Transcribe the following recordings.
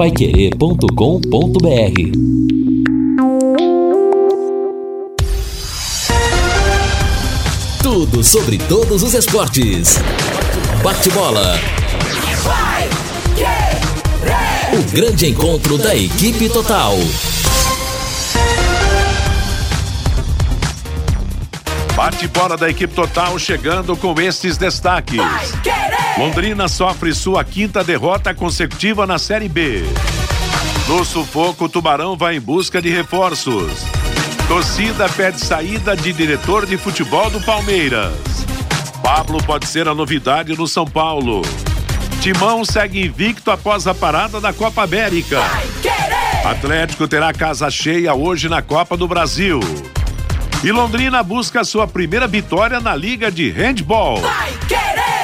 paiquerê.com.br Tudo sobre todos os esportes. Bate-bola. O grande encontro da equipe total. Bate-bola da equipe total chegando com estes destaques. Londrina sofre sua quinta derrota consecutiva na Série B. No sufoco, o Tubarão vai em busca de reforços. Torcida pede saída de diretor de futebol do Palmeiras. Pablo pode ser a novidade no São Paulo. Timão segue invicto após a parada da Copa América. Atlético terá casa cheia hoje na Copa do Brasil. E Londrina busca sua primeira vitória na Liga de Handball.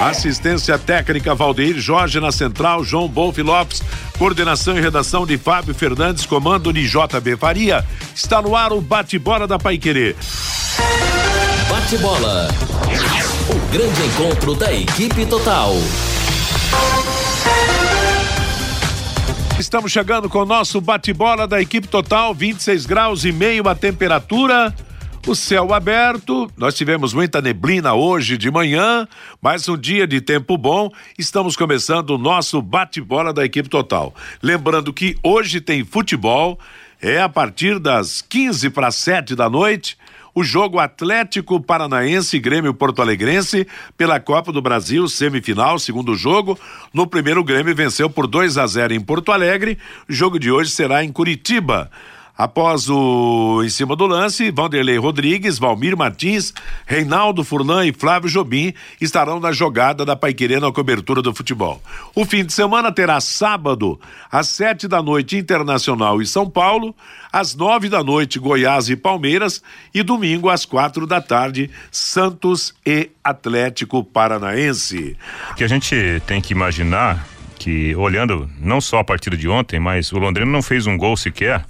Assistência técnica Valdeir Jorge na central, João Bolf Lopes, coordenação e redação de Fábio Fernandes, comando de JB Faria. Está no ar o bate-bola da Paiquerê. Bate-bola. O grande encontro da equipe total. Estamos chegando com o nosso bate-bola da equipe total, 26 graus e meio a temperatura. O céu aberto, nós tivemos muita neblina hoje de manhã, mas um dia de tempo bom. Estamos começando o nosso bate-bola da equipe total. Lembrando que hoje tem futebol, é a partir das 15 para 7 da noite o jogo Atlético Paranaense e Grêmio Porto Alegrense pela Copa do Brasil, semifinal, segundo jogo. No primeiro, o Grêmio venceu por 2 a 0 em Porto Alegre. O jogo de hoje será em Curitiba. Após o em cima do lance, Vanderlei Rodrigues, Valmir Martins, Reinaldo Furlan e Flávio Jobim estarão na jogada da Paiquerê na cobertura do futebol. O fim de semana terá sábado, às sete da noite, Internacional e São Paulo, às nove da noite, Goiás e Palmeiras, e domingo, às quatro da tarde, Santos e Atlético Paranaense. O que a gente tem que imaginar que, olhando não só a partida de ontem, mas o Londrina não fez um gol sequer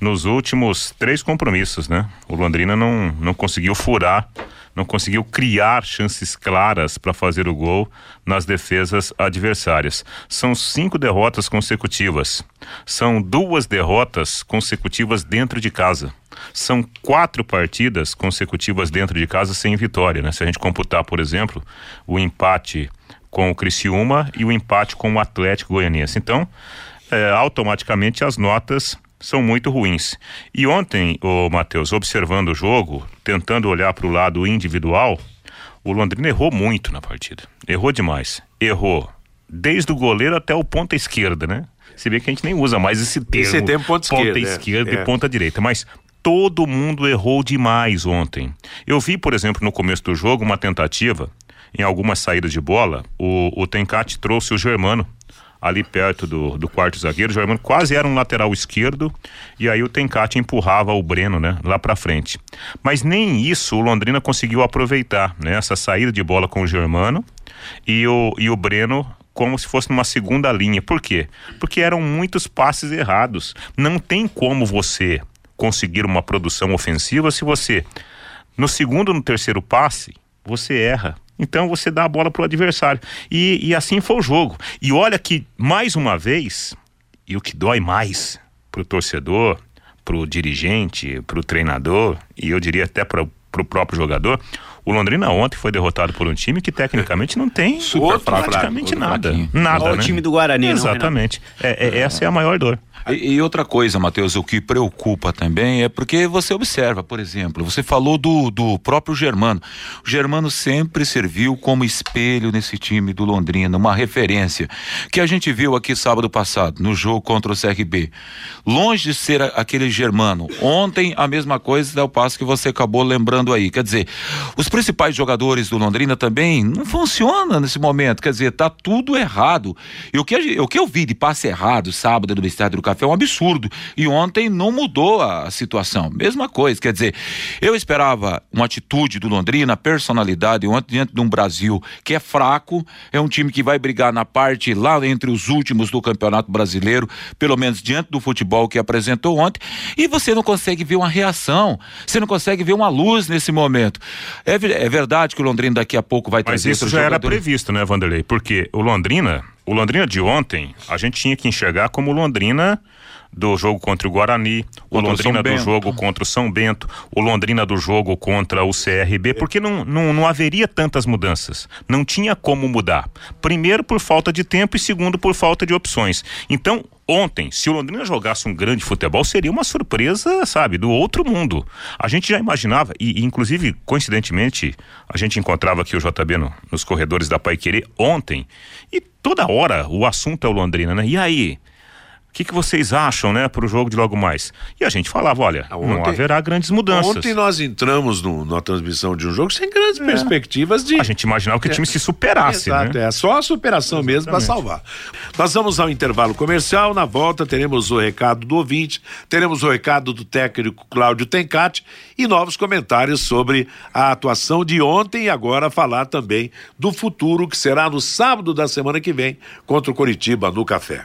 nos últimos três compromissos, né? O Londrina não, não conseguiu furar, não conseguiu criar chances claras para fazer o gol nas defesas adversárias. São cinco derrotas consecutivas. São duas derrotas consecutivas dentro de casa. São quatro partidas consecutivas dentro de casa sem vitória, né? Se a gente computar, por exemplo, o empate com o Criciúma e o empate com o Atlético Goianiense. Então, é, automaticamente as notas são muito ruins. E ontem, o Matheus, observando o jogo, tentando olhar para o lado individual, o Londrina errou muito na partida. Errou demais. Errou desde o goleiro até o ponta esquerda, né? Você vê que a gente nem usa mais esse termo. Esse termo ponta, ponta esquerda, esquerda é. e ponta direita, mas todo mundo errou demais ontem. Eu vi, por exemplo, no começo do jogo uma tentativa em algumas saídas de bola, o, o Tencate trouxe o Germano ali perto do, do quarto zagueiro. O Germano quase era um lateral esquerdo e aí o Tencate empurrava o Breno, né, lá para frente. Mas nem isso o Londrina conseguiu aproveitar, né, essa saída de bola com o Germano e o, e o Breno como se fosse numa segunda linha. Por quê? Porque eram muitos passes errados. Não tem como você conseguir uma produção ofensiva se você no segundo no terceiro passe você erra então você dá a bola pro adversário. E, e assim foi o jogo. E olha que, mais uma vez, e o que dói mais pro torcedor, pro dirigente, pro treinador, e eu diria até para pro próprio jogador, o Londrina ontem foi derrotado por um time que tecnicamente não tem Super praticamente nada. Nada, Olha né? o time do Guarani, Exatamente. Não, é, é, essa é a maior dor. E, e, outra coisa, Matheus, o que preocupa também é porque você observa, por exemplo, você falou do, do próprio Germano. O Germano sempre serviu como espelho nesse time do Londrina, uma referência que a gente viu aqui sábado passado, no jogo contra o CRB. Longe de ser aquele Germano. Ontem, a mesma coisa dá o passo que você acabou lembrando aí. Quer dizer, os principais jogadores do Londrina também não funcionam nesse momento. Quer dizer, tá tudo errado. E o que, o que eu vi de passe errado sábado no estádio do Café é um absurdo. E ontem não mudou a situação. Mesma coisa, quer dizer, eu esperava uma atitude do Londrina, personalidade, ontem diante de um Brasil que é fraco, é um time que vai brigar na parte lá entre os últimos do Campeonato Brasileiro, pelo menos diante do futebol que apresentou ontem, e você não consegue ver uma reação, você não consegue ver uma luz nesse momento. É, é verdade que o Londrina daqui a pouco vai Mas trazer isso já era previsto, né, Vanderlei? Porque o Londrina o Londrina de ontem, a gente tinha que enxergar como Londrina do jogo contra o Guarani, o Londrina do jogo contra o São Bento, o Londrina do jogo contra o CRB, porque não, não, não haveria tantas mudanças. Não tinha como mudar. Primeiro, por falta de tempo e segundo, por falta de opções. Então, ontem, se o Londrina jogasse um grande futebol, seria uma surpresa, sabe, do outro mundo. A gente já imaginava, e, e inclusive, coincidentemente, a gente encontrava aqui o JB no, nos corredores da Pai Querer ontem, e toda hora o assunto é o Londrina, né? E aí? O que, que vocês acham, né, para o jogo de logo mais? E a gente falava, olha, ah, ontem, não haverá grandes mudanças. Ontem nós entramos no, na transmissão de um jogo sem grandes é. perspectivas de. A gente imaginava que o time se superasse, Exato, né? é só a superação Exatamente. mesmo para salvar. Nós vamos ao intervalo comercial, na volta teremos o recado do ouvinte, teremos o recado do técnico Cláudio Tencati e novos comentários sobre a atuação de ontem e agora falar também do futuro que será no sábado da semana que vem contra o Coritiba no Café.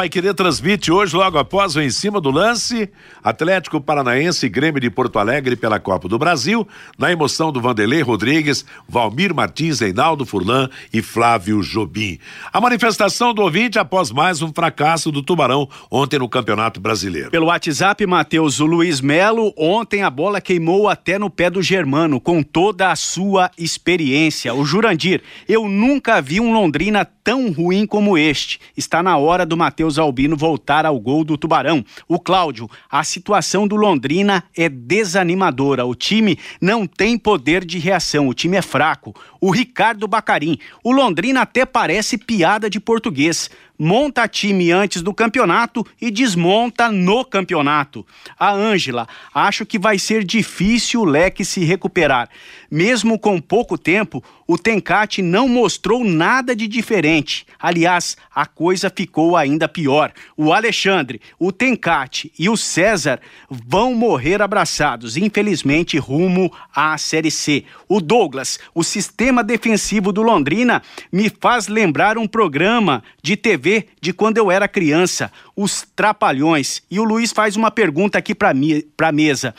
Pai Querer transmite hoje, logo após o em cima do lance, Atlético Paranaense e Grêmio de Porto Alegre pela Copa do Brasil, na emoção do Vanderlei Rodrigues, Valmir Martins, Reinaldo Furlan e Flávio Jobim. A manifestação do ouvinte após mais um fracasso do Tubarão ontem no Campeonato Brasileiro. Pelo WhatsApp, Matheus, Luiz Melo, ontem a bola queimou até no pé do Germano, com toda a sua experiência. O Jurandir, eu nunca vi um Londrina tão ruim como este. Está na hora do Matheus Albino voltar ao gol do Tubarão. O Cláudio, a situação do Londrina é desanimadora. O time não tem poder de reação, o time é fraco. O Ricardo Bacarim, o Londrina até parece piada de português monta time antes do campeonato e desmonta no campeonato. A Ângela, acho que vai ser difícil o leque se recuperar. Mesmo com pouco tempo, o Tencate não mostrou nada de diferente. Aliás, a coisa ficou ainda pior. O Alexandre, o Tencate e o César vão morrer abraçados, infelizmente, rumo à Série C. O Douglas, o sistema defensivo do Londrina, me faz lembrar um programa de TV de quando eu era criança, Os Trapalhões. E o Luiz faz uma pergunta aqui para a mesa.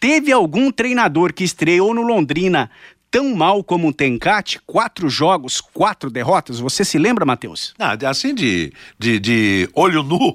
Teve algum treinador que estreou no Londrina tão mal como o Tencate, quatro jogos, quatro derrotas. Você se lembra, Matheus? Ah, assim de, de, de olho nu.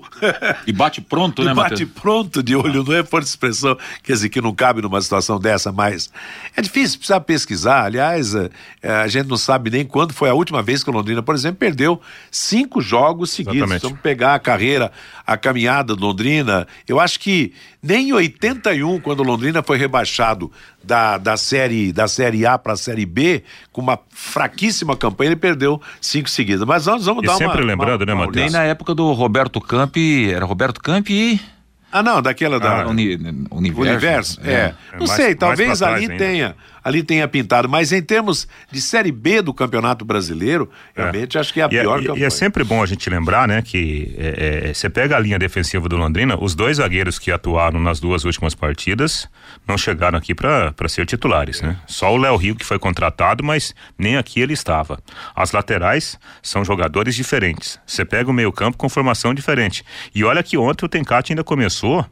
E bate pronto, né, Matheus? Bate pronto de olho nu é forte expressão, quer dizer, que não cabe numa situação dessa, mas é difícil, precisa pesquisar. Aliás, a, é, a gente não sabe nem quando foi a última vez que o Londrina, por exemplo, perdeu cinco jogos seguidos. Exatamente. Vamos pegar a carreira, a caminhada do Londrina. Eu acho que nem em 81, quando o Londrina foi rebaixado da, da, série, da série A para a série B, com uma fraquíssima campanha, ele perdeu cinco seguidas. Mas nós vamos e dar sempre uma. lembrando, uma, né, Matheus? Nem na época do Roberto Campi, era Roberto Campi e. Ah, não, daquela da. Ah, uni, universo. universo é. é. Não é mais, sei, talvez ali ainda. tenha ali tenha pintado. Mas em termos de Série B do Campeonato Brasileiro, é. realmente acho que é a e é, pior é, campanha. E é sempre bom a gente lembrar, né, que é, é, você pega a linha defensiva do Londrina, os dois zagueiros que atuaram nas duas últimas partidas não chegaram aqui para ser titulares, né? Só o Léo Rio que foi contratado, mas nem aqui ele estava. As laterais são jogadores diferentes. Você pega o meio-campo com formação diferente. E olha que ontem o Tencate ainda começou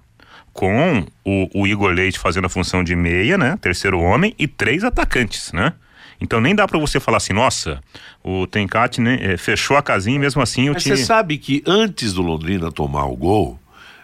com o, o, Igor Leite fazendo a função de meia, né? Terceiro homem e três atacantes, né? Então nem dá para você falar assim, nossa, o Tencate né, é, fechou a casinha e mesmo assim o Mas time... Você sabe que antes do Londrina tomar o gol,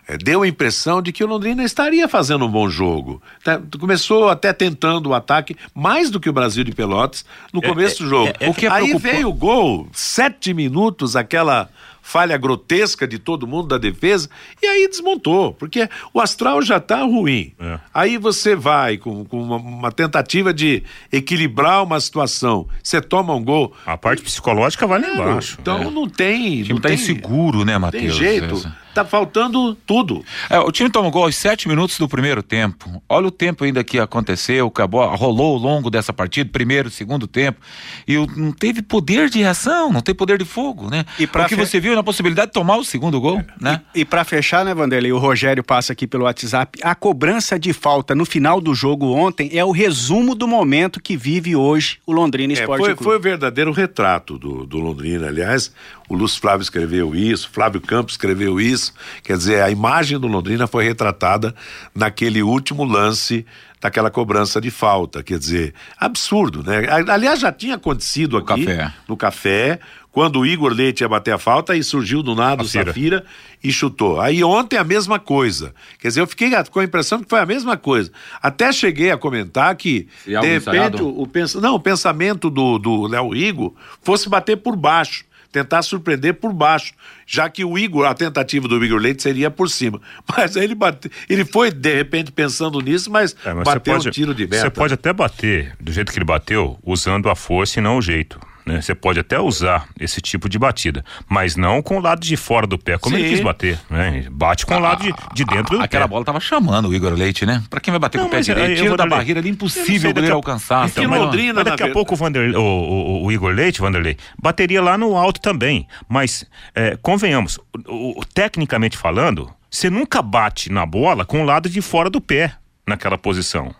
é, deu a impressão de que o Londrina estaria fazendo um bom jogo. Tá, começou até tentando o ataque, mais do que o Brasil de Pelotas, no é, começo é, do jogo. É, o que Aí veio o gol, sete minutos, aquela falha grotesca de todo mundo da defesa, e aí desmontou, porque o astral já está ruim. É. Aí você vai com, com uma, uma, tentativa de equilibrar uma situação, você toma um gol. A parte psicológica vai lá embaixo. Então é. não tem. O time não tá tem, inseguro, né, Matheus? Tem jeito. Essa. Tá faltando tudo. É, o time toma gol aos sete minutos do primeiro tempo. Olha o tempo ainda que aconteceu, que a bola rolou ao longo dessa partida, primeiro, segundo tempo. E não teve poder de reação, não tem poder de fogo, né? E pra o que você viu viu na possibilidade de tomar o segundo gol, né? E, e para fechar, né, Vanderlei, o Rogério passa aqui pelo WhatsApp. A cobrança de falta no final do jogo ontem é o resumo do momento que vive hoje o Londrina É, Esporte foi, Clube. foi o verdadeiro retrato do, do Londrina. Aliás, o Lúcio Flávio escreveu isso, Flávio Campos escreveu isso. Quer dizer, a imagem do Londrina foi retratada naquele último lance daquela cobrança de falta. Quer dizer, absurdo, né? Aliás, já tinha acontecido No aqui café. no café, quando o Igor Leite ia bater a falta e surgiu do nada o Safira. Safira e chutou. Aí ontem a mesma coisa. Quer dizer, eu fiquei com a impressão que foi a mesma coisa. Até cheguei a comentar que, de repente, ensaiado? o, o pens... não, o pensamento do do Léo Igor fosse bater por baixo. Tentar surpreender por baixo, já que o Igor, a tentativa do Igor Leite seria por cima. Mas aí ele bate, ele foi de repente pensando nisso, mas, É, mas bateu pode, um tiro de meta. Você pode até bater do jeito que ele bateu, usando a força e não o jeito. Né? Você pode até usar esse tipo de batida, mas não com o lado de fora do pé, como ele Sim. quis bater. Né? Bate com o lado de, de dentro do Aquela pé. bola tava chamando o Igor Leite, né? Pra quem vai bater Não, com o pé aí direito, eu tira da barreira ali, Eu não impossível o goleiro a- alcançar. Então, mas, Londrina, mas daqui a pouco o, Vander, o, o- o Igor Leite, Vanderlei, bateria lá no alto também. Mas, é, convenhamos, o- o- tecnicamente falando, você nunca bate na bola com o lado de fora do pé naquela posição.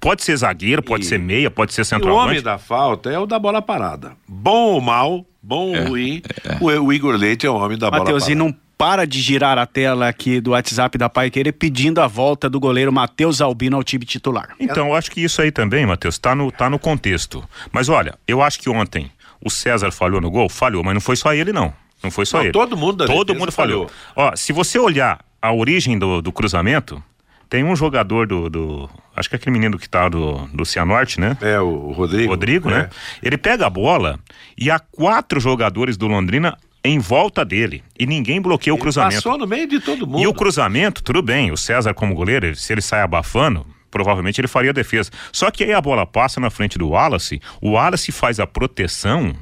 Pode ser zagueiro, pode E- ser meia, pode ser E o homem centroavante. da falta é o da bola parada. Bom ou mal, bom ou ruim, O, o Igor Leite é o homem da bola Matheus, parada. e não para de girar a tela aqui do WhatsApp da Pai Querer pedindo a volta do goleiro Matheus Albino ao time titular. Então, eu acho que isso aí também, Matheus, tá no, tá no contexto. Mas olha, eu acho que ontem o César falhou no gol, falhou, mas não foi só ele, não. Não foi só Não, ele. todo mundo da Todo mundo falhou. Ó, se você olhar a origem do, do cruzamento, tem um jogador do, do- Acho que é aquele menino que tá do, do Cianorte, né? É, o Rodrigo. Rodrigo, é. né? Ele pega a bola e há quatro jogadores do Londrina em volta dele. E ninguém bloqueia o cruzamento. Passou no meio de todo mundo. E o cruzamento, tudo bem, o César como goleiro, se ele sai abafando, provavelmente ele faria a defesa. Só que aí a bola passa na frente do Wallace, o Wallace faz a proteção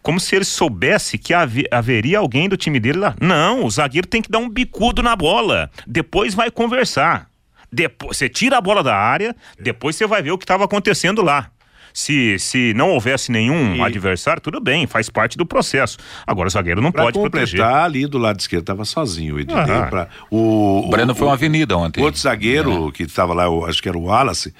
como se ele soubesse que haveria alguém do time dele lá. Não, o zagueiro tem que dar um bicudo na bola, depois vai conversar. Depois, você tira a bola da área, depois você vai ver o que estava acontecendo lá. Se, se não houvesse nenhum E- adversário, tudo bem, faz parte do processo. Agora o zagueiro não Pra pode completar, proteger. ali do lado esquerdo tava sozinho o Ednei. Ah. pra- o, O Breno foi uma avenida ontem. O outro zagueiro que estava lá, eu acho que era o Wallace,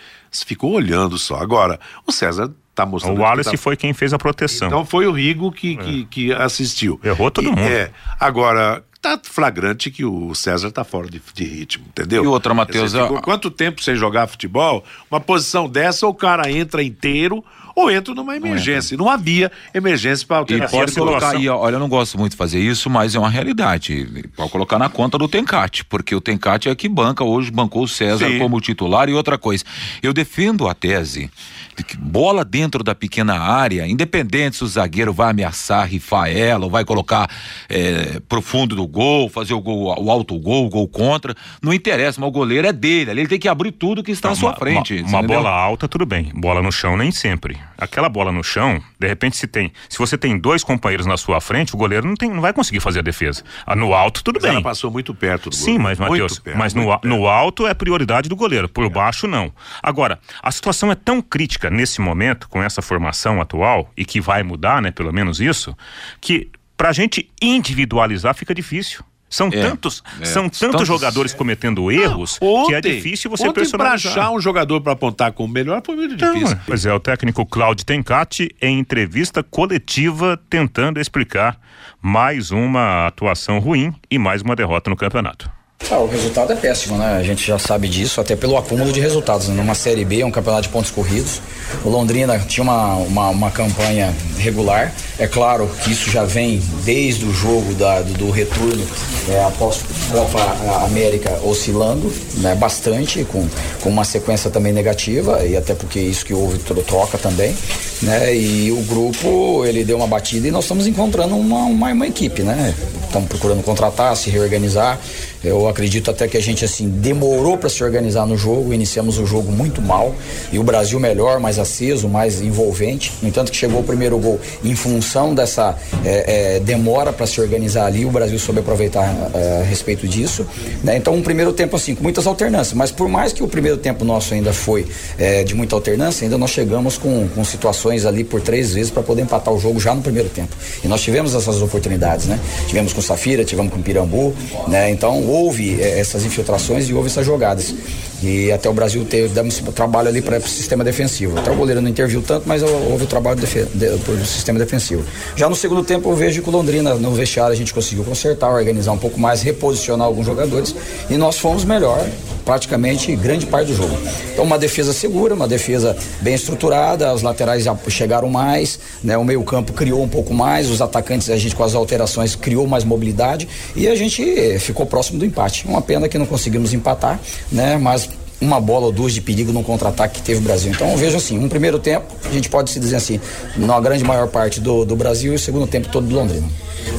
ficou olhando só. Agora, o César tá mostrando. O que Wallace tá- foi quem fez a proteção. Então foi o Rigo que, que, que assistiu. Errou todo E- mundo. É. Agora, tá flagrante que o César tá fora de, de ritmo, entendeu? E outra, Matheus, ficou quanto tempo sem jogar futebol? Uma posição dessa, o cara entra inteiro ou entra numa emergência. Não, havia emergência para E alteração. pode colocar aí, ó, olha, eu não gosto muito de fazer isso, mas é uma realidade. Pode colocar na conta do Tencate, porque o Tencate é que banca hoje, bancou o César Sim. como titular e outra coisa. Eu defendo a tese de que bola dentro da pequena área, independente se o zagueiro vai ameaçar, rifar ela, ou vai colocar é, pro fundo do gol, fazer o gol, o alto gol, o gol contra, não interessa, mas o goleiro é dele, ali ele tem que abrir tudo que está à sua Uma- frente. Uma, uma bola alta, tudo bem. Bola no chão, nem sempre. Aquela bola no chão, de repente, se tem. Se você tem dois companheiros na sua frente, o goleiro não, tem, não vai conseguir fazer a defesa. Ah, no alto, tudo Mas ela bem. passou muito perto do Sim, gol. mas, Matheus, mas no, perto. no alto é prioridade do goleiro, por baixo não. Agora, a situação é tão crítica nesse momento, com essa formação atual, e que vai mudar, né, pelo menos isso, que pra gente individualizar fica difícil. São tantos, é. são tantos Tantos- jogadores cometendo erros que é difícil você ontem pra personalizar. achar um jogador pra apontar como melhor foi muito difícil. Pois é, o técnico Claudio Tencati, em entrevista coletiva, tentando explicar mais uma atuação ruim e mais uma derrota no campeonato. Ah, o resultado é péssimo, né? A gente já sabe disso, até pelo acúmulo de resultados. né? Numa Série B, é um campeonato de pontos corridos. O Londrina tinha uma, uma, uma campanha regular. É claro que isso já vem desde o jogo da, do, do retorno é, após Copa América oscilando né, bastante, com, com uma sequência também negativa, e até porque isso que houve tro- troca também. Né? E o grupo ele deu uma batida e nós estamos encontrando uma, uma, uma equipe, né? Estamos procurando contratar, se reorganizar. Eu acredito até que a gente assim demorou para se organizar no jogo, iniciamos o jogo muito mal e o Brasil melhor, mais aceso, mais envolvente. No entanto, que chegou o primeiro gol em função dessa é, é, demora para se organizar ali, o Brasil soube aproveitar é, a respeito disso. Né? Então, um primeiro tempo assim com muitas alternâncias, mas por mais que o primeiro tempo nosso ainda foi é, de muita alternância, ainda nós chegamos com, com situações ali por três vezes para poder empatar o jogo já no primeiro tempo. E nós tivemos essas oportunidades, né? Tivemos com Safira, tivemos com Pirambu, né? Então houve é, essas infiltrações e houve essas jogadas. E até o Brasil teve damos trabalho ali para o sistema defensivo. Até o goleiro não interviu tanto, mas houve o trabalho do sistema defensivo. Já no segundo tempo eu vejo que o Londrina no vestiário a gente conseguiu consertar, organizar um pouco mais, reposicionar alguns jogadores e nós fomos melhor praticamente grande parte do jogo. Então uma defesa segura, uma defesa bem estruturada, os laterais já chegaram mais, né? O meio-campo criou um pouco mais, os atacantes a gente com as alterações criou mais mobilidade e a gente ficou próximo do empate. Uma pena que não conseguimos empatar, né? Mas uma bola ou duas de perigo no contra-ataque que teve o Brasil. Então vejo assim, um primeiro tempo, a gente pode se dizer assim, na grande maior parte do, do Brasil e o segundo tempo todo do Londrina.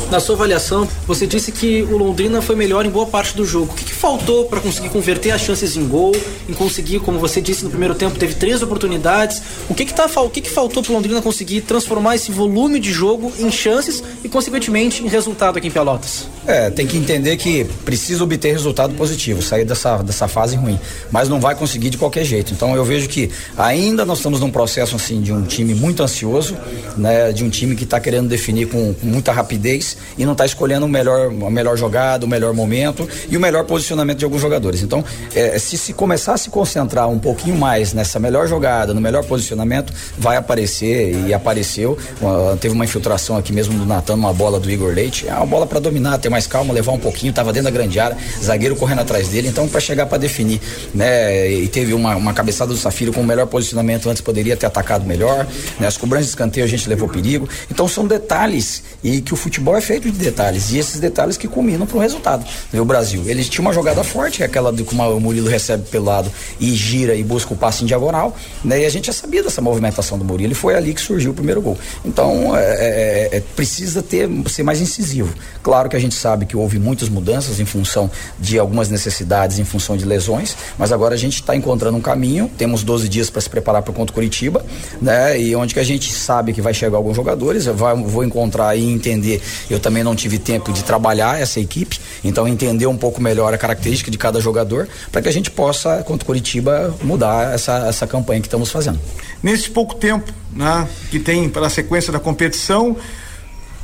Na sua avaliação, você disse que o Londrina foi melhor em boa parte do jogo. O que, que faltou para conseguir converter as chances em gol, em conseguir, como você disse no primeiro tempo, teve três oportunidades. O que que, tá, o que, que faltou para o Londrina conseguir transformar esse volume de jogo em chances e, consequentemente, em resultado aqui em Pelotas? É, tem que entender que precisa obter resultado positivo, sair dessa, dessa fase ruim. Mas não vai conseguir de qualquer jeito. Então eu vejo que ainda nós estamos num processo assim de um time muito ansioso, né, de um time que está querendo definir com, com muita rapidez e não está escolhendo o melhor, a melhor jogada, o melhor momento e o melhor posicionamento de alguns jogadores. Então, é, se se começar a se concentrar um pouquinho mais nessa melhor jogada, no melhor posicionamento, vai aparecer e apareceu. Uh, teve uma infiltração aqui mesmo do Natan, uma bola do Igor Leite. É uma bola para dominar, ter mais calma, levar um pouquinho, estava dentro da grande área, zagueiro correndo atrás dele, então para chegar para definir, né? E teve uma, uma cabeçada do Safiro com o melhor posicionamento, antes poderia ter atacado melhor, né? As cobranças de escanteio a gente levou perigo. Então são detalhes e que o futebol é feito de detalhes e esses detalhes que culminam para o resultado. O Brasil, ele tinha uma jogada forte, é aquela de que o Murilo recebe pelo lado e gira e busca o passe em diagonal, né? E a gente já sabia dessa movimentação do Murilo e foi ali que surgiu o primeiro gol. Então, é, é, é, precisa ter ser mais incisivo. Claro que a gente sabe que houve muitas mudanças em função de algumas necessidades, em função de lesões, mas agora a gente está encontrando um caminho. Temos 12 dias para se preparar para contra o Curitiba, né? E onde que a gente sabe que vai chegar alguns jogadores, eu vou encontrar e entender. Eu também não tive tempo de trabalhar essa equipe, então entender um pouco melhor a característica de cada jogador para que a gente possa contra o Curitiba mudar essa essa campanha que estamos fazendo. Nesse pouco tempo, né, que tem para a sequência da competição,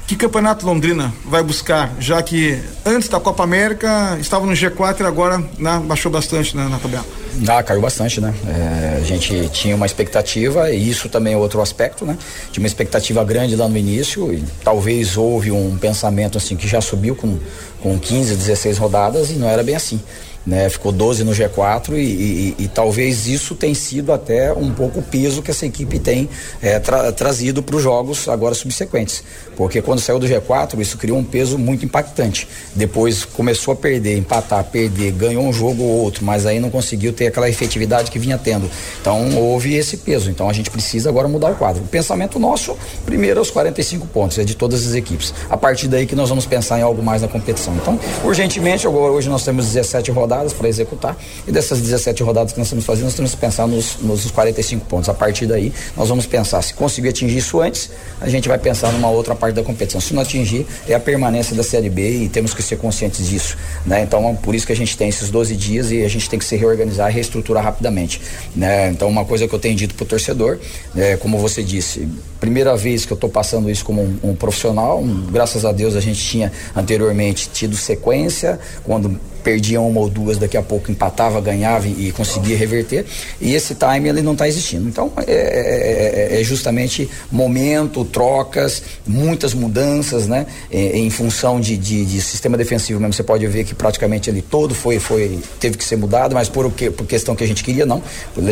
que campeonato Londrina vai buscar, já que antes da Copa América estava no G4 e agora né, baixou bastante né, na tabela? Ah, caiu bastante, né? É, a gente tinha uma expectativa, e isso também é outro aspecto, né? Tinha uma expectativa grande lá no início, e talvez houve um pensamento assim que já subiu com, com 15, 16 rodadas, e não era bem assim né? Ficou 12 no G4 e, e, e, talvez isso tenha sido até um pouco o peso que essa equipe tem é, tra trazido para os jogos agora subsequentes. Porque quando saiu do G4, isso criou um peso muito impactante. Depois começou a perder, empatar, perder, ganhou um jogo ou outro, mas aí não conseguiu ter aquela efetividade que vinha tendo. Então houve esse peso. Então a gente precisa agora mudar o quadro. O pensamento nosso, primeiro, aos 45 pontos, é de todas as equipes. A partir daí que nós vamos pensar em algo mais na competição. Então, urgentemente, agora hoje nós temos 17 rodadas rodadas para executar e dessas 17 rodadas que nós estamos fazendo, nós temos que pensar nos, nos 45 pontos. A partir daí, nós vamos pensar se conseguir atingir isso antes, a gente vai pensar numa outra parte da competição. Se não atingir, é a permanência da Série B e temos que ser conscientes disso. Né? Então, por isso que a gente tem esses 12 dias e a gente tem que se reorganizar e reestruturar rapidamente. Né? Então, uma coisa que eu tenho dito para o torcedor, é, como você disse, primeira vez que eu estou passando isso como um, um profissional, um, graças a Deus a gente tinha anteriormente tido sequência, quando perdia uma ou duas, daqui a pouco empatava, ganhava e, conseguia reverter. E esse time ele não está existindo. Então é, é, é, é, justamente momento, trocas, muitas mudanças, né? em função de, de, de, sistema defensivo mesmo. Você pode ver que praticamente ele todo foi, foi teve que ser mudado, mas por o que, por questão que a gente queria não.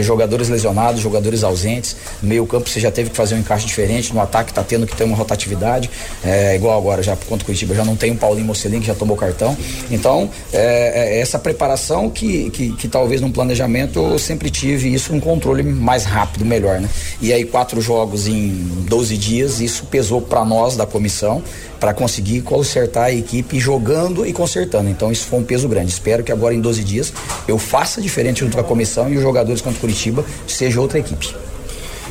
Jogadores lesionados, jogadores ausentes, meio campo você já teve que fazer um encaixe diferente, no ataque está tendo que ter uma rotatividade, é, igual agora já contra o Curitiba já não tem o Paulinho Mocelin que já tomou cartão. Então é, é, é essa preparação que, que, que, talvez num planejamento eu sempre tive isso um controle mais rápido, melhor, né? E aí quatro jogos em 12 dias, isso pesou para nós da comissão para conseguir consertar a equipe jogando e consertando. Então isso foi um peso grande. Espero que agora em 12 dias eu faça diferente junto com a comissão e os jogadores contra Curitiba seja outra equipe.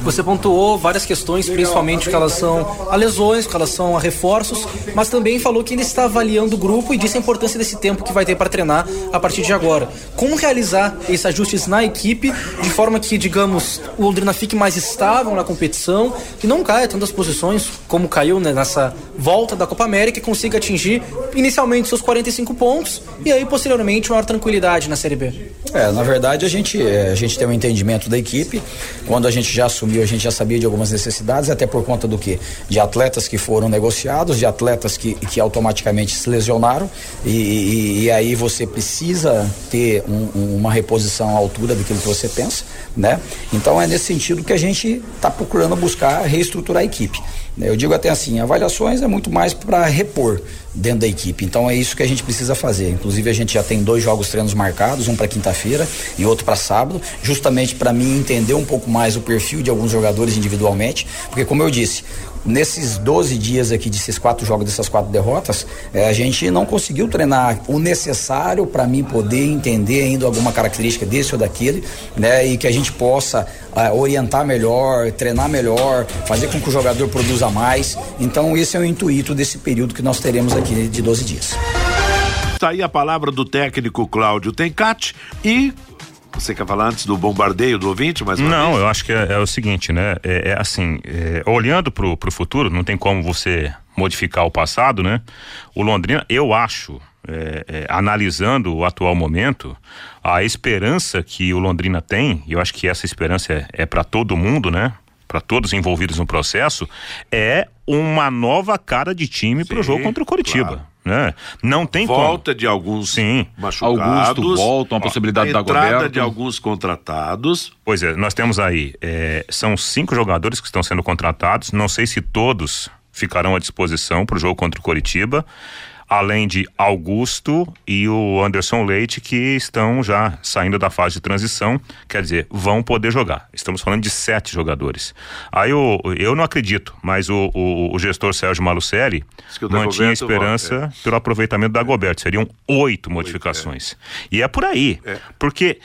Você pontuou várias questões, principalmente com relação a lesões, com relação a reforços, mas também falou que ele está avaliando o grupo e disse a importância desse tempo que vai ter para treinar a partir de agora. Como realizar esses ajustes na equipe de forma que, digamos, o Londrina fique mais estável na competição e não caia tantas posições como caiu né, nessa volta da Copa América e consiga atingir inicialmente seus 45 pontos e aí posteriormente maior tranquilidade na Série B? É, na verdade a gente, é, a gente tem um entendimento da equipe. Quando a gente já assumiu a gente já sabia de algumas necessidades, até por conta do que? De atletas que foram negociados, de atletas que, que automaticamente se lesionaram, e, e, e aí você precisa ter um, uma reposição à altura daquilo que você pensa, né? Então é nesse sentido que a gente está procurando buscar reestruturar a equipe. Eu digo até assim, avaliações é muito mais para repor dentro da equipe. Então é isso que a gente precisa fazer. Inclusive a gente já tem dois jogos treinos marcados, um para quinta-feira e outro para sábado, justamente para mim entender um pouco mais o perfil de alguns jogadores individualmente, porque como eu disse, nesses 12 dias aqui desses quatro jogos, dessas quatro derrotas, é, a gente não conseguiu treinar o necessário para mim poder entender ainda alguma característica desse ou daquele, né? E que a gente possa é, orientar melhor, treinar melhor, fazer com que o jogador produza mais. Então, esse é o intuito desse período que nós teremos aqui de 12 dias. Está aí a palavra do técnico Cláudio Tencati e você quer falar antes do bombardeio do ouvinte? Mas não, vez? eu acho que é, é, o seguinte, né? É, é assim, é, olhando pro, pro futuro, não tem como você modificar o passado, né? O Londrina, eu acho, é, é, analisando o atual momento, a esperança que o Londrina tem, e eu acho que essa esperança é, é para todo mundo, né? Para todos envolvidos no processo, é uma nova cara de time para o jogo contra o Coritiba. Claro. Né? Não tem volta como. de alguns Sim. machucados. Augusto volta, uma possibilidade a da entrada de alguns contratados. Pois é, nós temos aí, é, são cinco jogadores que estão sendo contratados, não sei se todos ficarão à disposição para o jogo contra o Coritiba além de Augusto e o Anderson Leite, que estão já saindo da fase de transição, quer dizer, vão poder jogar. Estamos falando de sete jogadores. Aí eu, eu não acredito, mas o, o, o gestor Sérgio Malucelli mantinha esperança é. pelo aproveitamento da Goberto. Seriam oito modificações. É. E é por aí. É. Porque.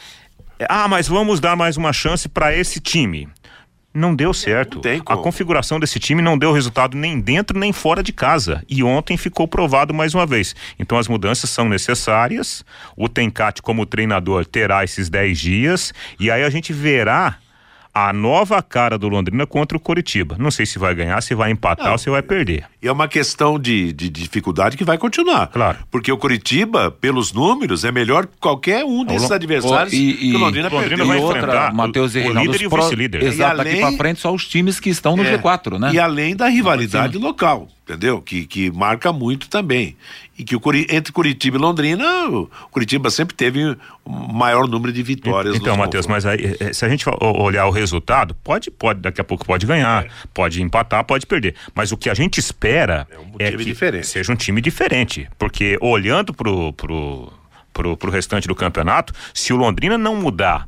Ah, mas vamos dar mais uma chance para esse time não deu certo. Não a configuração desse time não deu resultado nem dentro nem fora de casa. E ontem ficou provado mais uma vez. Então as mudanças são necessárias. O Tencate, como treinador, terá esses 10 dias. E aí a gente verá a nova cara do Londrina contra o Coritiba. Não sei se vai ganhar, se vai empatar Não, ou se vai perder. E é uma questão de, de, dificuldade que vai continuar. Claro. Porque o Coritiba, pelos números, é melhor que qualquer um desses adversários e, e, que o Londrina, Londrina vai enfrentar Matheus e o líder e o vice-líder. Exato, daqui pra frente só os times que estão no é, G4, né? E além da rivalidade local entendeu? Que, que marca muito também. E que o, entre Curitiba e Londrina, o Curitiba sempre teve o maior número de vitórias. Então, Matheus, mas aí, eh, se a gente olhar o resultado, pode, pode, daqui a pouco pode ganhar, é. pode empatar, pode perder. Mas o que a gente espera é, um é que diferente. seja um time diferente. Porque olhando pro, pro, pro, pro restante do campeonato, se o Londrina não mudar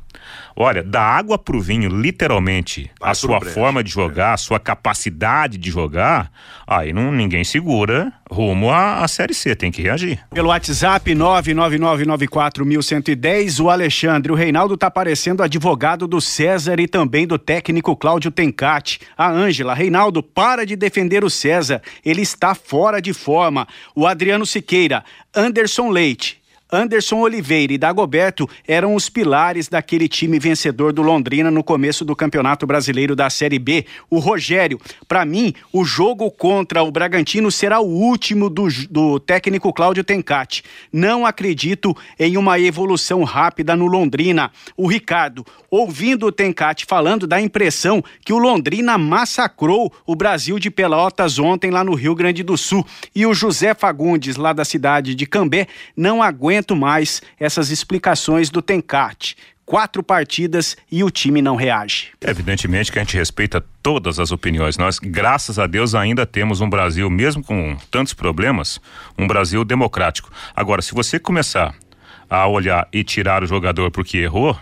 Olha, da água pro vinho, literalmente, Vai a sua forma de jogar, é. a sua capacidade de jogar, aí não, ninguém segura rumo à, à Série C, tem que reagir. Pelo WhatsApp 99994110, o Alexandre, o Reinaldo tá parecendo advogado do César e também do técnico Cláudio Tencati. A Ângela, Reinaldo, para de defender o César, ele está fora de forma. O Adriano Siqueira, Anderson Leite, Anderson Oliveira e Dagoberto eram os pilares daquele time vencedor do Londrina no começo do Campeonato Brasileiro da Série B. O Rogério, para mim, o jogo contra o Bragantino será o último do, do técnico Cláudio Tencati. Não acredito em uma evolução rápida no Londrina. O Ricardo, ouvindo o Tencati falando, dá a impressão que o Londrina massacrou o Brasil de Pelotas ontem lá no Rio Grande do Sul. E o José Fagundes, lá da cidade de Cambé, não aguenta aguento mais essas explicações do Tencate. Quatro partidas e o time não reage. Evidentemente que a gente respeita todas as opiniões. Nós, graças a Deus, ainda temos um Brasil, mesmo com tantos problemas, um Brasil democrático. Agora, se você começar a olhar e tirar o jogador porque errou,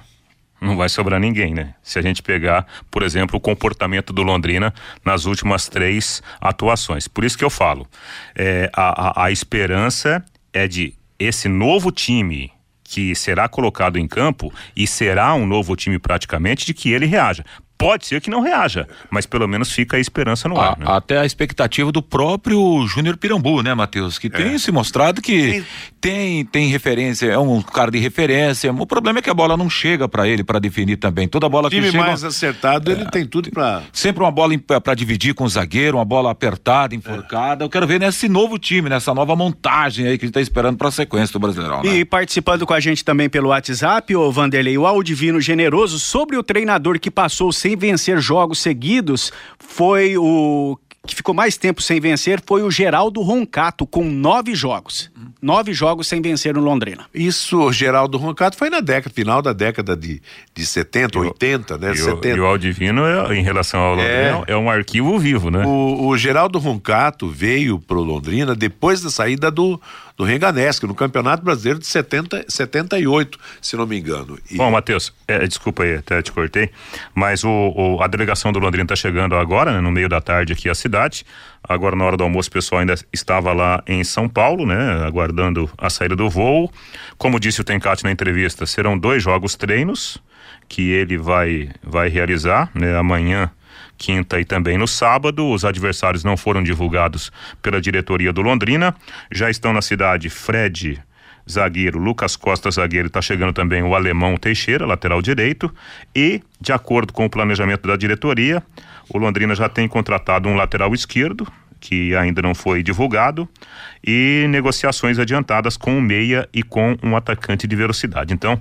não vai sobrar ninguém, né? Se a gente pegar, por exemplo, o comportamento do Londrina nas últimas três atuações. Por isso que eu falo, é, a, a, a esperança é de esse novo time que será colocado em campo e será um novo time praticamente de que ele reaja. Pode ser que não reaja, mas pelo menos fica a esperança no A- ar. Né? Até a expectativa do próprio Júnior Pirambu, né, Matheus? Que tem se mostrado que tem, tem referência, é um cara de referência. O problema é que a bola não chega pra ele pra definir também. Toda bola O time que chega. mais acertado, ele tem tudo pra. Sempre uma bola pra dividir com o zagueiro, uma bola apertada, enforcada. Eu quero ver nesse novo time, nessa nova montagem aí que a gente tá esperando pra sequência do Brasileirão. Né? E participando com a gente também pelo WhatsApp, o Vanderlei, o Aldivino Generoso, sobre o treinador que passou sem vencer jogos seguidos, foi o que ficou mais tempo sem vencer foi o Geraldo Roncato, com nove jogos. Nove jogos sem vencer no Londrina. Isso, o Geraldo Roncato foi na década, final da década de, de 70, 80, né? E o, 70. e o Aldivino, é, em relação ao Londrina, é. um arquivo vivo, né? O, o Geraldo Roncato veio pro Londrina depois da saída do, do Renganesco, no Campeonato Brasileiro de 70, 78, se não me engano. E- Bom, Matheus, é, desculpa aí, até te cortei, mas o, o- a delegação do Londrina está chegando agora, né, no meio da tarde aqui à cidade. Agora, na hora do almoço, o pessoal ainda estava lá em São Paulo, né, aguardando a saída do voo. Como disse o Tencati na entrevista, serão dois jogos treinos que ele vai, vai realizar, né, amanhã quinta e também no sábado. Os adversários não foram divulgados pela diretoria do Londrina. Já estão na cidade Fred, zagueiro, Lucas Costa, zagueiro, está chegando também o alemão Teixeira, lateral direito. E, de acordo com o planejamento da diretoria, o Londrina já tem contratado um lateral esquerdo. Que ainda não foi divulgado, e negociações adiantadas com um meia e com um atacante de velocidade. Então,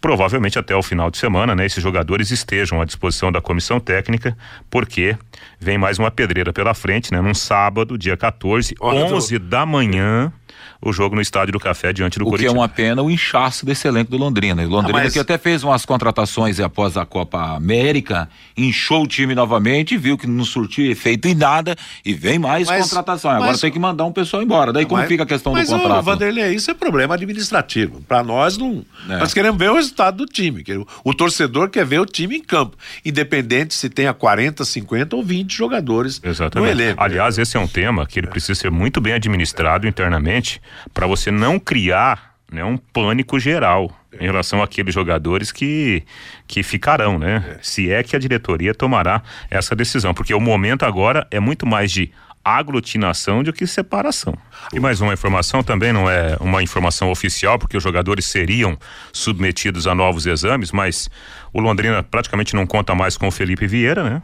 provavelmente até o final de semana, né, esses jogadores estejam à disposição da comissão técnica, porque vem mais uma pedreira pela frente, né, num sábado, dia 14, Olha, 11 da manhã, o jogo no Estádio do Café diante do O que é uma pena o inchaço desse elenco do Londrina. E o Londrina Ah, mas- que até fez umas contratações após a Copa América, inchou o time novamente, viu que não surtiu efeito em nada e vem mais Mas- contratação. Agora mas- tem que mandar um pessoal embora. Daí como Mas- fica a questão mas, do ô, contrato? Vanderlei, isso é problema administrativo. Para nós não. É. Nós queremos ver o resultado do time. O, o torcedor quer ver o time em campo, independente se tenha 40, 50 ou 20 jogadores no Exatamente. elenco. Aliás, esse é um tema que ele precisa ser muito bem administrado internamente para você não criar né, um pânico geral em relação àqueles jogadores que, que ficarão, né? Se é que a diretoria tomará essa decisão, porque o momento agora é muito mais de aglutinação do que separação. E mais uma informação também não é uma informação oficial, porque os jogadores seriam submetidos a novos exames, mas o Londrina praticamente não conta mais com o Felipe Vieira, né?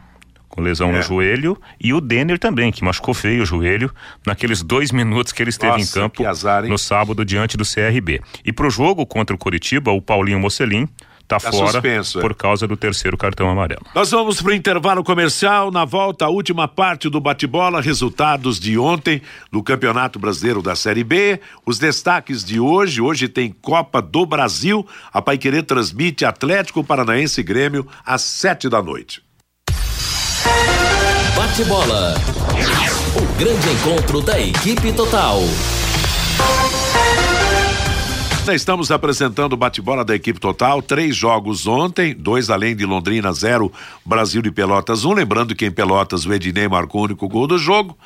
Com lesão É. no joelho, e o Denner também, que machucou feio o joelho naqueles dois minutos que ele esteve Nossa, em campo azar, no sábado diante do CRB. E pro jogo contra o Curitiba, o Paulinho Mocelin tá, Tá fora suspenso, é. por causa do terceiro cartão amarelo. Nós vamos para o intervalo comercial. Na volta, a última parte do bate-bola, resultados de ontem do Campeonato Brasileiro da Série B. Os destaques de hoje. Hoje tem Copa do Brasil. A Paiquerê transmite Atlético Paranaense e Grêmio às sete da noite. Bate-bola. O grande encontro da equipe total. Estamos apresentando o bate-bola da equipe total. Três jogos ontem, dois além de Londrina, zero Brasil de Pelotas, um. Lembrando que em Pelotas o Ednei marcou o único gol do jogo.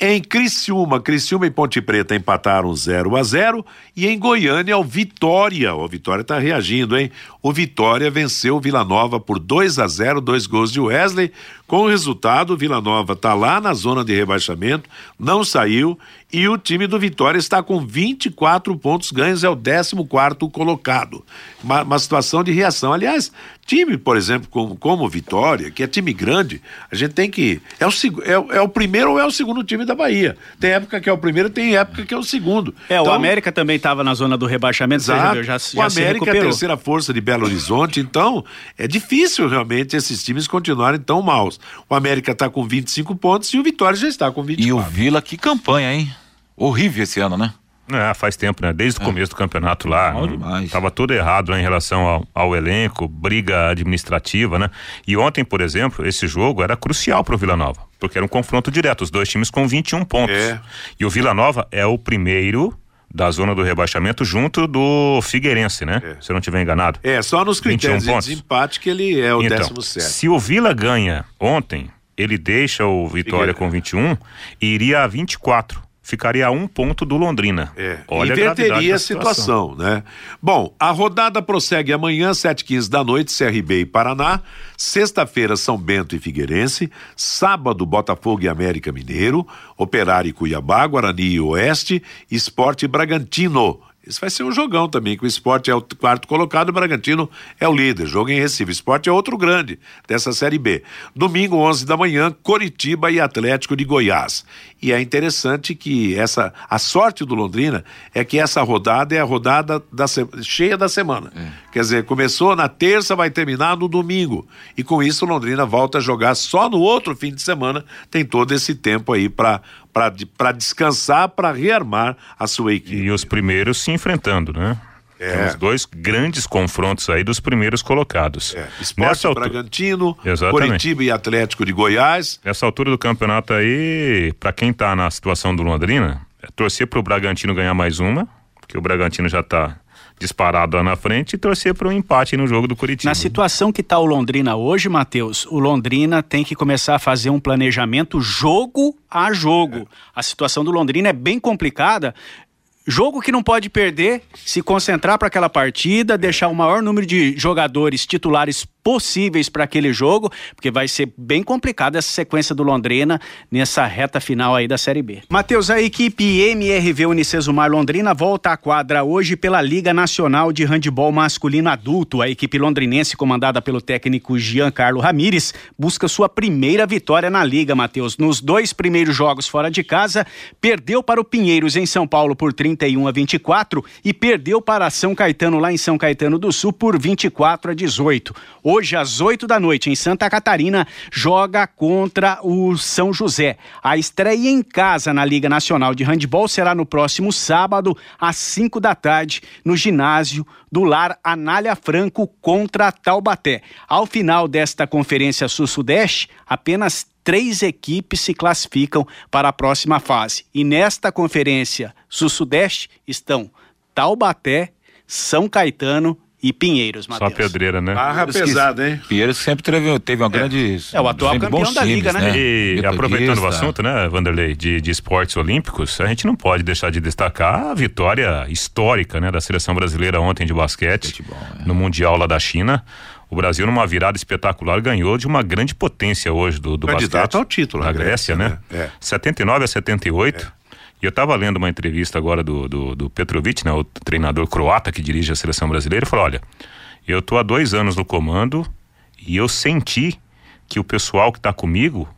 Em Criciúma, Criciúma e Ponte Preta empataram 0 a 0 e em Goiânia o Vitória, o Vitória tá reagindo, hein? O Vitória venceu o Vila Nova por 2 a 0, dois gols de Wesley. Com o resultado, o Vila Nova tá lá na zona de rebaixamento, não saiu e o time do Vitória está com 24 pontos ganhos, é o 14 quarto colocado. Uma, uma situação de reação. Aliás, time, por exemplo, como, como o Vitória, que é time grande, a gente tem que. É o, é, o- é o primeiro ou é o segundo time da Bahia. Tem época que é o primeiro, tem época que é o segundo. É, o Então, América também estava na zona do rebaixamento, você já, Exato. já, o já se América é a terceira força de Belo Horizonte, então é difícil realmente esses times continuarem tão maus. O América está com 25 pontos e o Vitória já está com 24. E o Vila, que campanha, hein? Horrível esse ano, né? É, faz tempo, né? Desde o começo do campeonato lá. Mal demais. Tava tudo errado lá em relação ao, ao elenco, briga administrativa, né? E ontem, por exemplo, esse jogo era crucial pro Vila Nova, porque era um confronto direto, os dois times com 21 pontos. É. E o Vila Nova é o primeiro da zona do rebaixamento junto do Figueirense, né? Se eu não estiver enganado. É, só nos 21 critérios de pontos. desempate que ele é o Então, 17. se o Vila ganha ontem, ele deixa o Vitória Figueira. com 21 e iria a 24. Ficaria a um ponto do Londrina. É, Olha a inverteria da a situação, né? Bom, a rodada prossegue amanhã, 7h15 da noite, CRB e Paraná. Sexta-feira, São Bento e Figueirense. Sábado, Botafogo e América Mineiro. Operário e Cuiabá, Guarani e Oeste. Esporte Bragantino. Esse vai ser um jogão também, que o esporte é o quarto colocado, o Bragantino é o líder. Jogo em Recife. O esporte é outro grande dessa Série B. Domingo, 11 da manhã, Coritiba e Atlético de Goiás. E é interessante que essa a sorte do Londrina é que essa rodada é a rodada da cheia da semana. Quer dizer, começou na terça, vai terminar no domingo. E com isso o Londrina volta a jogar só no outro fim de semana. Tem todo esse tempo aí para para descansar, para rearmar a sua equipe. E os primeiros se enfrentando, né? É. Tem os dois grandes confrontos aí dos primeiros colocados. É, Esporte Nessa altura- Bragantino, Exatamente. Coritiba e Atlético de Goiás. Nessa altura do campeonato aí, pra quem tá na situação do Londrina, é torcer pro Bragantino ganhar mais uma, porque o Bragantino já tá disparado lá na frente, e torcer para um empate no jogo do Curitiba. Na situação que está o Londrina hoje, Matheus, o Londrina tem que começar a fazer um planejamento jogo a jogo. A situação do Londrina é bem complicada. Jogo que não pode perder, se concentrar para aquela partida, deixar o maior número de jogadores titulares possíveis para aquele jogo, porque vai ser bem complicada essa sequência do Londrina nessa reta final aí da Série B. Matheus, a equipe MRV Unicesumar Londrina volta à quadra hoje pela Liga Nacional de Handebol Masculino Adulto. A equipe londrinense, comandada pelo técnico Giancarlo Ramires, busca sua primeira vitória na Liga, Matheus. Nos dois primeiros jogos fora de casa, perdeu para o Pinheiros em São Paulo por 31 a 24 e perdeu para São Caetano lá em São Caetano do Sul por 24 a 18. Hoje, às 8 da noite, em Santa Catarina, joga contra o São José. A estreia em casa na Liga Nacional de Handebol será no próximo sábado, às 5 da tarde, no ginásio do Lar Anália Franco contra Taubaté. Ao final desta Conferência Sul-Sudeste, apenas três equipes se classificam para a próxima fase. E nesta Conferência Sul-Sudeste estão Taubaté, São Caetano e Pinheiros, Só Matheus. pedreira, né? Barra que- pesada, hein? Pinheiros sempre teve, teve uma grande. É, o atual campeão da times, liga, né? E Metodista. aproveitando o assunto, né, Vanderlei, de, de esportes olímpicos, a gente não pode deixar de destacar a vitória histórica, né, da seleção brasileira ontem de basquete Futebol, é. no Mundial lá da China. O Brasil, numa virada espetacular, ganhou de uma grande potência hoje do, do Candidato basquete. ao título, Na a Grécia, Grécia, né? né? É. 79 a 78. E eu estava lendo uma entrevista agora do, do, do Petrovic, né, o treinador croata que dirige a seleção brasileira, e falou: olha, eu tô há dois anos no comando e eu senti que o pessoal que está comigo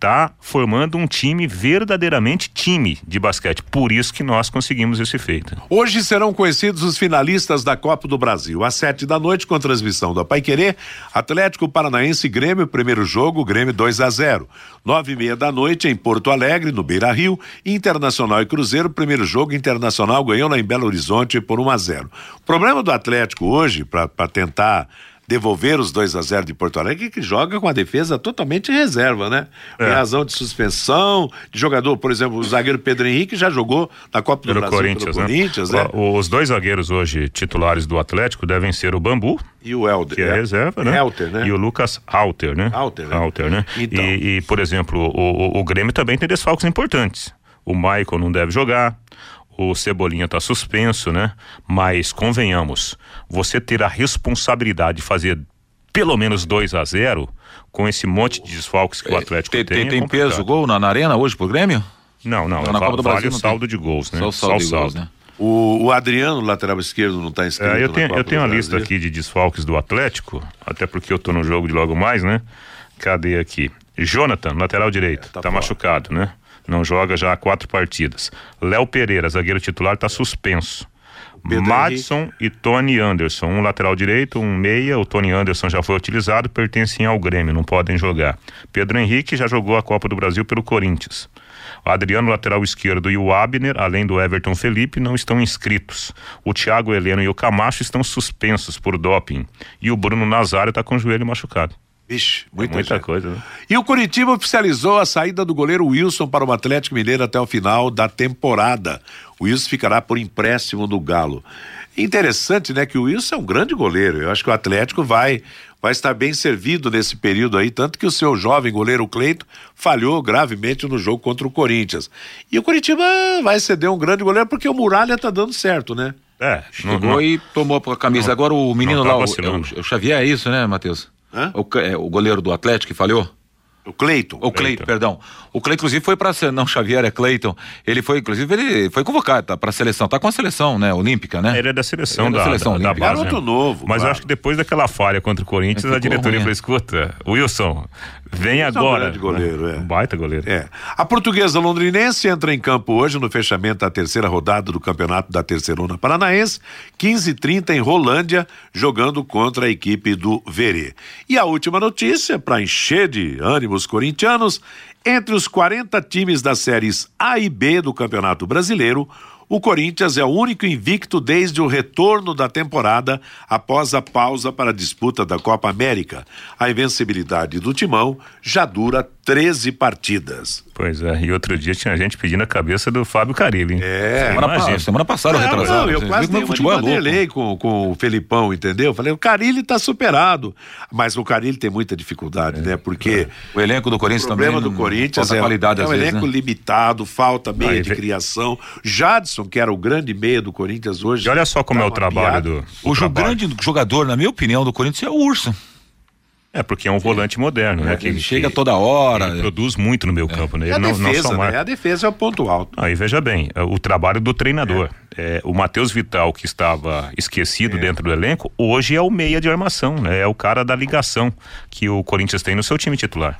tá formando um time verdadeiramente time de basquete. Por isso que nós conseguimos esse feito. Hoje serão conhecidos os finalistas da Copa do Brasil. Às sete da noite, com transmissão da Paiquerê, Atlético Paranaense Grêmio, primeiro jogo, Grêmio 2 a 0. Nove e meia da noite, em Porto Alegre, no Beira Rio, Internacional e Cruzeiro, primeiro jogo, Internacional ganhou lá em Belo Horizonte por 1 a 0. O problema do Atlético hoje, para tentar devolver os 2 a 0 de Porto Alegre, é que joga com a defesa totalmente reserva, né? Em É. razão de suspensão, de jogador, por exemplo, o zagueiro Pedro Henrique já jogou na Copa do Pelo Brasil Corinthians, pelo né? Corinthians, né? Os dois zagueiros hoje titulares do Atlético devem ser o Bambu, E o Helder. que é, reserva, né? Helter, né? E o Lucas Alter, né? Alter, né? Alter, né? Então. E, e, por exemplo, o, o, o Grêmio também tem desfalques importantes. O Michael não deve jogar. O Cebolinha está suspenso, né? Mas convenhamos, você ter a responsabilidade de fazer pelo menos 2 a 0 com esse monte de desfalques que o Atlético Tem, tem. tem, é peso gol na, na arena hoje pro Grêmio? Não, não. Não, na Copa do vale Brasil o saldo tem. de gols, né? Só o saldo de gols, né? O, o Adriano, lateral esquerdo, não está inscrito. É, eu na tenho, Copa eu tenho do a lista aqui de desfalques do Atlético, até porque eu tô no jogo de logo mais, né? Cadê aqui? Jonathan, lateral direito, tá tá, fora. machucado, né? Não joga já há quatro partidas. Léo Pereira, zagueiro titular, tá suspenso. Pedro Madison e Tony Anderson, um lateral direito, um meia. O Tony Anderson já foi utilizado, pertencem ao Grêmio, não podem jogar. Pedro Henrique já jogou a Copa do Brasil pelo Corinthians. O Adriano, lateral esquerdo, e o Abner, além do Everton Felipe, não estão inscritos. O Thiago Heleno e o Camacho estão suspensos por doping. E o Bruno Nazário está com o joelho machucado. Vixe, muita, É muita coisa, né? E o Curitiba oficializou a saída do goleiro Wilson para o Atlético Mineiro até o final da temporada. O Wilson ficará por empréstimo do Galo. Interessante, né, que o Wilson é um grande goleiro. Eu acho que o Atlético vai vai estar bem servido nesse período aí, tanto que o seu jovem goleiro Cleito falhou gravemente no jogo contra o Corinthians. E o Curitiba vai ceder um grande goleiro porque o Muralha tá dando certo, né? É, não, Chegou não, e tomou a camisa. Agora o menino não tá lá, o, vacilando. é o- o Xavier, é isso, né, Matheus? Hã? O, é, o goleiro do Atlético que falhou? O Cleiton. O Cleiton, perdão. O Cleiton, inclusive, foi para não Xavier, é Cleiton. Ele foi, inclusive, ele foi convocado tá, para a seleção. Tá com a seleção, né? Olímpica, né? Ele é da seleção Ele é da, da seleção da, da. Garoto né? novo, Mas eu claro. acho que depois daquela falha contra o Corinthians, Ele a diretoria falou: escuta, Wilson, vem é um agora. grande goleiro, é. Um baita goleiro. É. A portuguesa londrinense entra em campo hoje no fechamento da terceira rodada do campeonato da Terceirona Paranaense, 15h30 em Rolândia, jogando contra a equipe do Verê. E a última notícia, para encher de ânimos corintianos, entre os 40 times das séries A e B do Campeonato Brasileiro, o Corinthians é o único invicto desde o retorno da temporada após a pausa para a disputa da Copa América. A invencibilidade do Timão já dura 13 partidas. Pois é, e outro dia tinha gente pedindo a cabeça do Fábio Carilli. hein? É. Semana, pa- semana passada, Não, retrasado. não, eu quase dei como uma o futebol é com, com o Felipão, entendeu? Falei, o Carilli tá superado. Mas o Carilli tem muita dificuldade, né? Porque O elenco do o Corinthians problema também. do Corinthians é, qualidade é às um vezes, elenco né? limitado, falta meia Aí de vem- criação. Jadson, que era o grande meia do Corinthians hoje. E olha só como é o trabalho piada. do. O, trabalho. grande jogador, na minha opinião, do Corinthians é o Urso. É, porque é um volante moderno, né? É, ele chega toda hora. Ele produz muito no meu campo, né? É Ele a não, não defesa, só né? A defesa é o ponto alto. Aí veja bem, é, o trabalho do treinador. É, o Matheus Vital, que estava esquecido dentro do elenco, hoje é o meia de armação, né? É o cara da ligação que o Corinthians tem no seu time titular.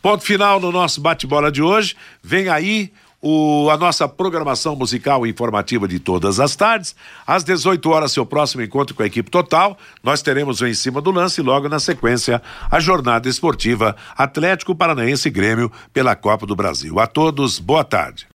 Ponto final no nosso bate-bola de hoje. Vem aí o- a nossa programação musical informativa de todas as tardes. Às 18 horas, seu próximo encontro com a equipe total. Nós teremos o Em Cima do Lance e logo na sequência a jornada esportiva Atlético Paranaense Grêmio pela Copa do Brasil. A todos, boa tarde.